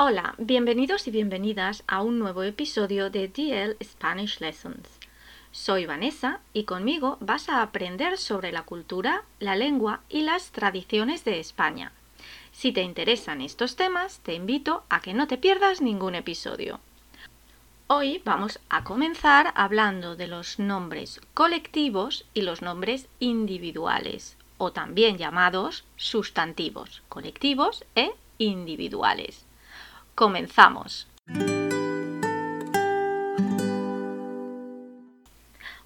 Hola, bienvenidos y bienvenidas a un nuevo episodio de DL Spanish Lessons. Soy Vanessa y conmigo vas a aprender sobre la cultura, la lengua y las tradiciones de España. Si te interesan estos temas, te invito a que no te pierdas ningún episodio. Hoy vamos a comenzar hablando de los nombres colectivos y los nombres individuales, o también llamados sustantivos, colectivos e individuales. Comenzamos.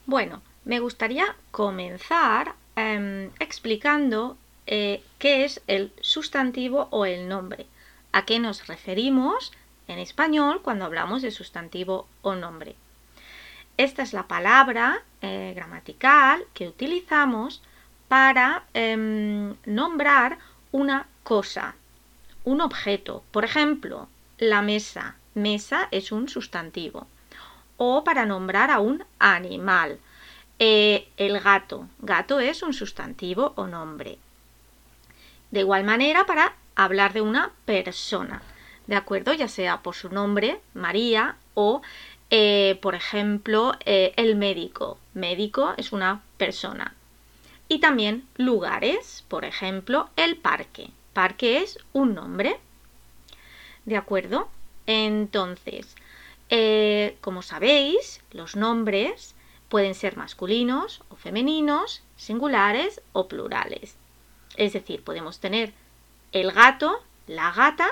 Bueno, me gustaría comenzar em, explicando eh, qué es el sustantivo o el nombre. ¿A qué nos referimos en español cuando hablamos de sustantivo o nombre? Esta es la palabra eh, gramatical que utilizamos para em, nombrar una cosa, un objeto. Por ejemplo, la mesa. Mesa es un sustantivo. O para nombrar a un animal. Eh, el gato. Gato es un sustantivo o nombre. De igual manera para hablar de una persona. ¿De acuerdo? Ya sea por su nombre, María, o eh, por ejemplo, eh, el médico. Médico es una persona. Y también lugares, por ejemplo, el parque. Parque es un nombre. ¿De acuerdo? Entonces, eh, como sabéis, los nombres pueden ser masculinos o femeninos, singulares o plurales. Es decir, podemos tener el gato, la gata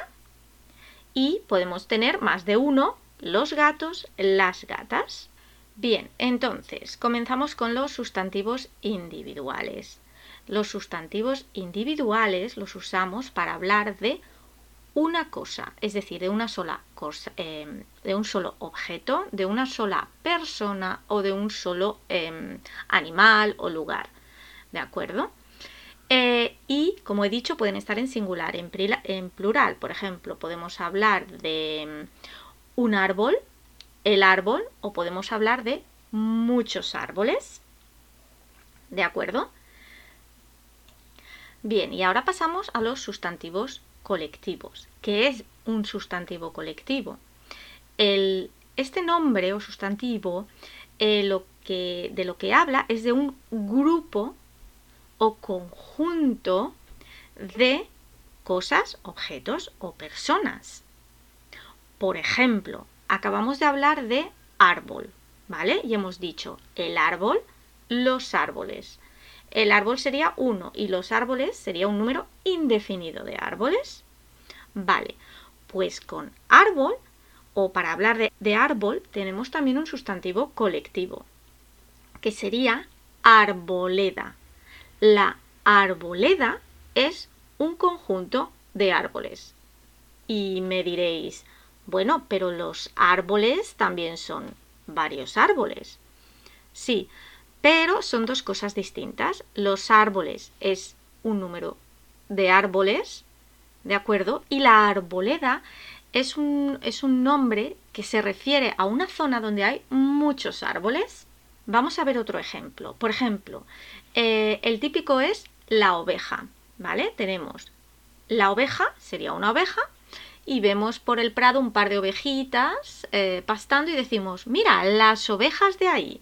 y podemos tener más de uno, los gatos, las gatas. Bien, entonces comenzamos con los sustantivos individuales. Los sustantivos individuales los usamos para hablar de una cosa, es decir, de una sola cosa, em, de un solo objeto, de una sola persona o de un solo em, animal o lugar. ¿De acuerdo? Eh, y, como he dicho, pueden estar en singular, en, plural. Por ejemplo, podemos hablar de em, un árbol, el árbol, o podemos hablar de muchos árboles. ¿De acuerdo? Bien, y ahora pasamos a los sustantivos colectivos. ¿Qué es un sustantivo colectivo? este nombre o sustantivo eh, lo que, de lo que habla es de un grupo o conjunto de cosas, objetos o personas. Por ejemplo, acabamos de hablar de árbol, ¿vale? Y hemos dicho el árbol, los árboles. El árbol sería uno y los árboles sería un número indefinido de árboles. Vale, pues con árbol o para hablar de, de árbol tenemos también un sustantivo colectivo que sería arboleda. La arboleda es un conjunto de árboles. Y me diréis, bueno, pero los árboles también son varios árboles. Sí, pero son dos cosas distintas. Los árboles es un número de árboles, ¿de acuerdo? Y la arboleda es un, es un nombre que se refiere a una zona donde hay muchos árboles. Vamos a ver otro ejemplo. Por ejemplo, eh, el típico es la oveja, ¿vale? Tenemos la oveja, sería una oveja, y vemos por el prado un par de ovejitas eh, pastando y decimos, mira, las ovejas de ahí,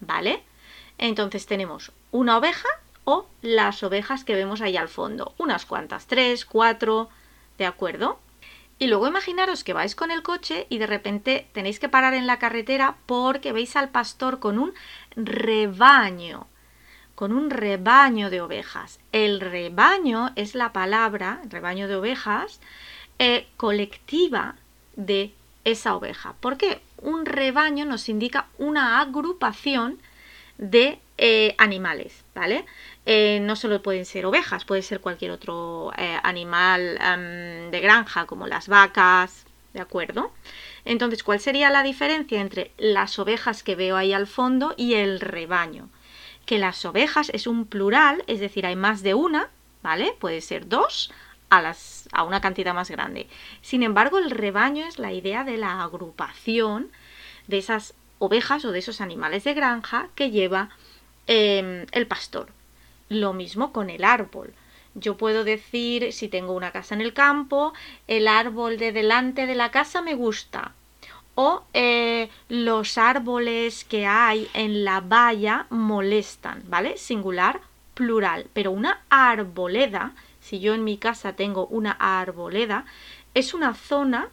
¿vale? Entonces tenemos una oveja o las ovejas que vemos ahí al fondo. Unas cuantas, tres, cuatro, ¿de acuerdo? Y luego imaginaros que vais con el coche y de repente tenéis que parar en la carretera porque veis al pastor con un rebaño, con un rebaño de ovejas. El rebaño es la palabra, rebaño de ovejas, eh, colectiva de esa oveja. ¿Por qué? Un rebaño nos indica una agrupación de eh, animales, ¿vale? Eh, no solo pueden ser ovejas, puede ser cualquier otro eh, animal em, de granja, como las vacas, ¿de acuerdo? Entonces, ¿cuál sería la diferencia entre las ovejas que veo ahí al fondo y el rebaño? Que las ovejas es un plural, es decir, hay más de una, ¿vale? Puede ser dos a, las, a una cantidad más grande. Sin embargo, el rebaño es la idea de la agrupación de esas ovejas o de esos animales de granja que lleva em, el pastor. Lo mismo con el árbol. Yo puedo decir, si tengo una casa en el campo, el árbol de delante de la casa me gusta. O eh, los árboles que hay en la valla molestan, ¿vale? Singular, plural. Pero una arboleda, si yo en mi casa tengo una arboleda, es una zona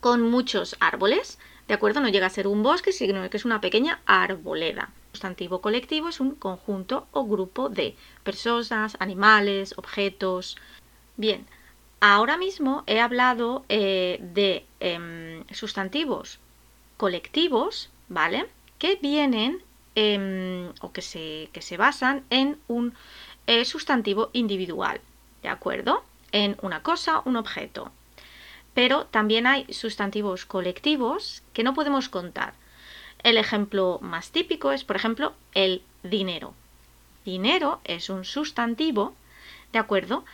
con muchos árboles, ¿de acuerdo? No llega a ser un bosque, sino que es una pequeña arboleda. Sustantivo colectivo es un conjunto o grupo de personas, animales, objetos. Bien, ahora mismo he hablado eh, de em, sustantivos colectivos, ¿vale? Que vienen em, o que se, que se, basan en un eh, sustantivo individual, ¿de acuerdo? En una cosa, un objeto. Pero también hay sustantivos colectivos que no podemos contar. El ejemplo más típico es, por ejemplo, el dinero. Dinero es un sustantivo, ¿de acuerdo?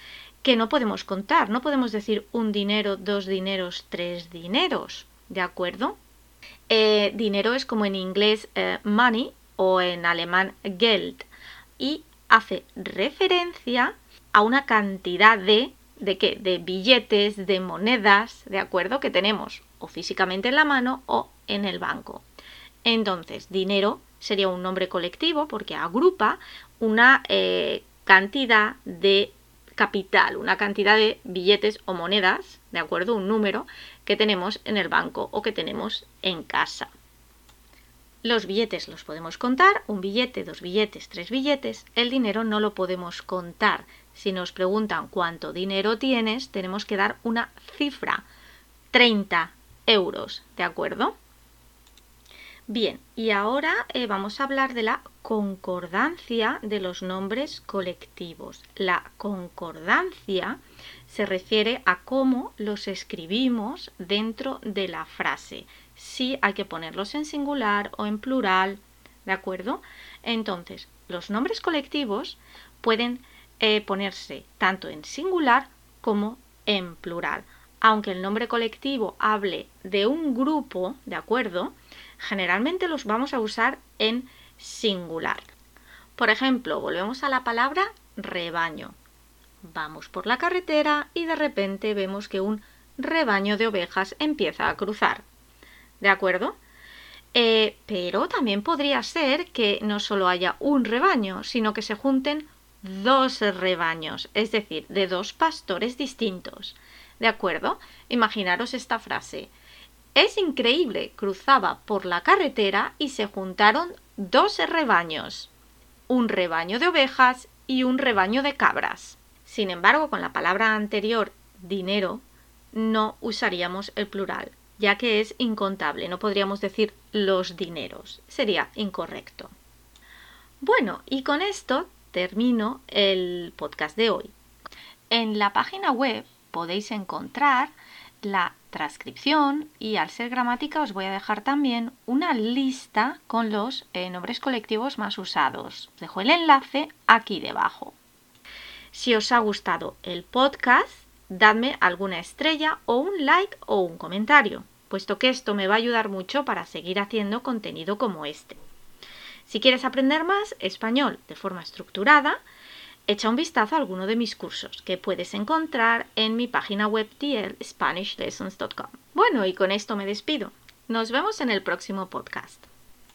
Que no podemos contar. No podemos decir un dinero, dos dineros, tres dineros, ¿de acuerdo? Eh, dinero es como en inglés eh, money o en alemán Geld y hace referencia a una cantidad de de qué? De billetes, de monedas, ¿de acuerdo? Que tenemos o físicamente en la mano o en el banco. Entonces, dinero sería un nombre colectivo porque agrupa una eh, cantidad de capital, una cantidad de billetes o monedas, ¿de acuerdo? Un número que tenemos en el banco o que tenemos en casa. Los billetes los podemos contar, un billete, dos billetes, tres billetes. El dinero no lo podemos contar. Si nos preguntan cuánto dinero tienes, tenemos que dar una cifra. 30 euros, ¿de acuerdo? Bien, y ahora eh, vamos a hablar de la concordancia de los nombres colectivos. La concordancia se refiere a cómo los escribimos dentro de la frase si hay que ponerlos en singular o en plural, ¿de acuerdo? Entonces, los nombres colectivos pueden eh, ponerse tanto en singular como en plural. Aunque el nombre colectivo hable de un grupo, ¿de acuerdo? Generalmente los vamos a usar en singular. Por ejemplo, volvemos a la palabra rebaño. Vamos por la carretera y de repente vemos que un rebaño de ovejas empieza a cruzar. ¿de acuerdo? Eh, pero también podría ser que no solo haya un rebaño, sino que se junten dos rebaños, es decir, de dos pastores distintos. ¿De acuerdo? Imaginaros esta frase. Es increíble, cruzaba por la carretera y se juntaron dos rebaños, un rebaño de ovejas y un rebaño de cabras. Sin embargo, con la palabra anterior, dinero, no usaríamos el plural, ya que es incontable, no podríamos decir los dineros, sería incorrecto. Bueno, y con esto termino el podcast de hoy. En la página web podéis encontrar la transcripción y al ser gramática os voy a dejar también una lista con los eh, nombres colectivos más usados. Os dejo el enlace aquí debajo. Si os ha gustado el podcast, dadme alguna estrella o un like o un comentario, puesto que esto me va a ayudar mucho para seguir haciendo contenido como este. Si quieres aprender más español de forma estructurada, echa un vistazo a alguno de mis cursos que puedes encontrar en mi página web tlspanishlessons.com. Bueno, y con esto me despido. Nos vemos en el próximo podcast.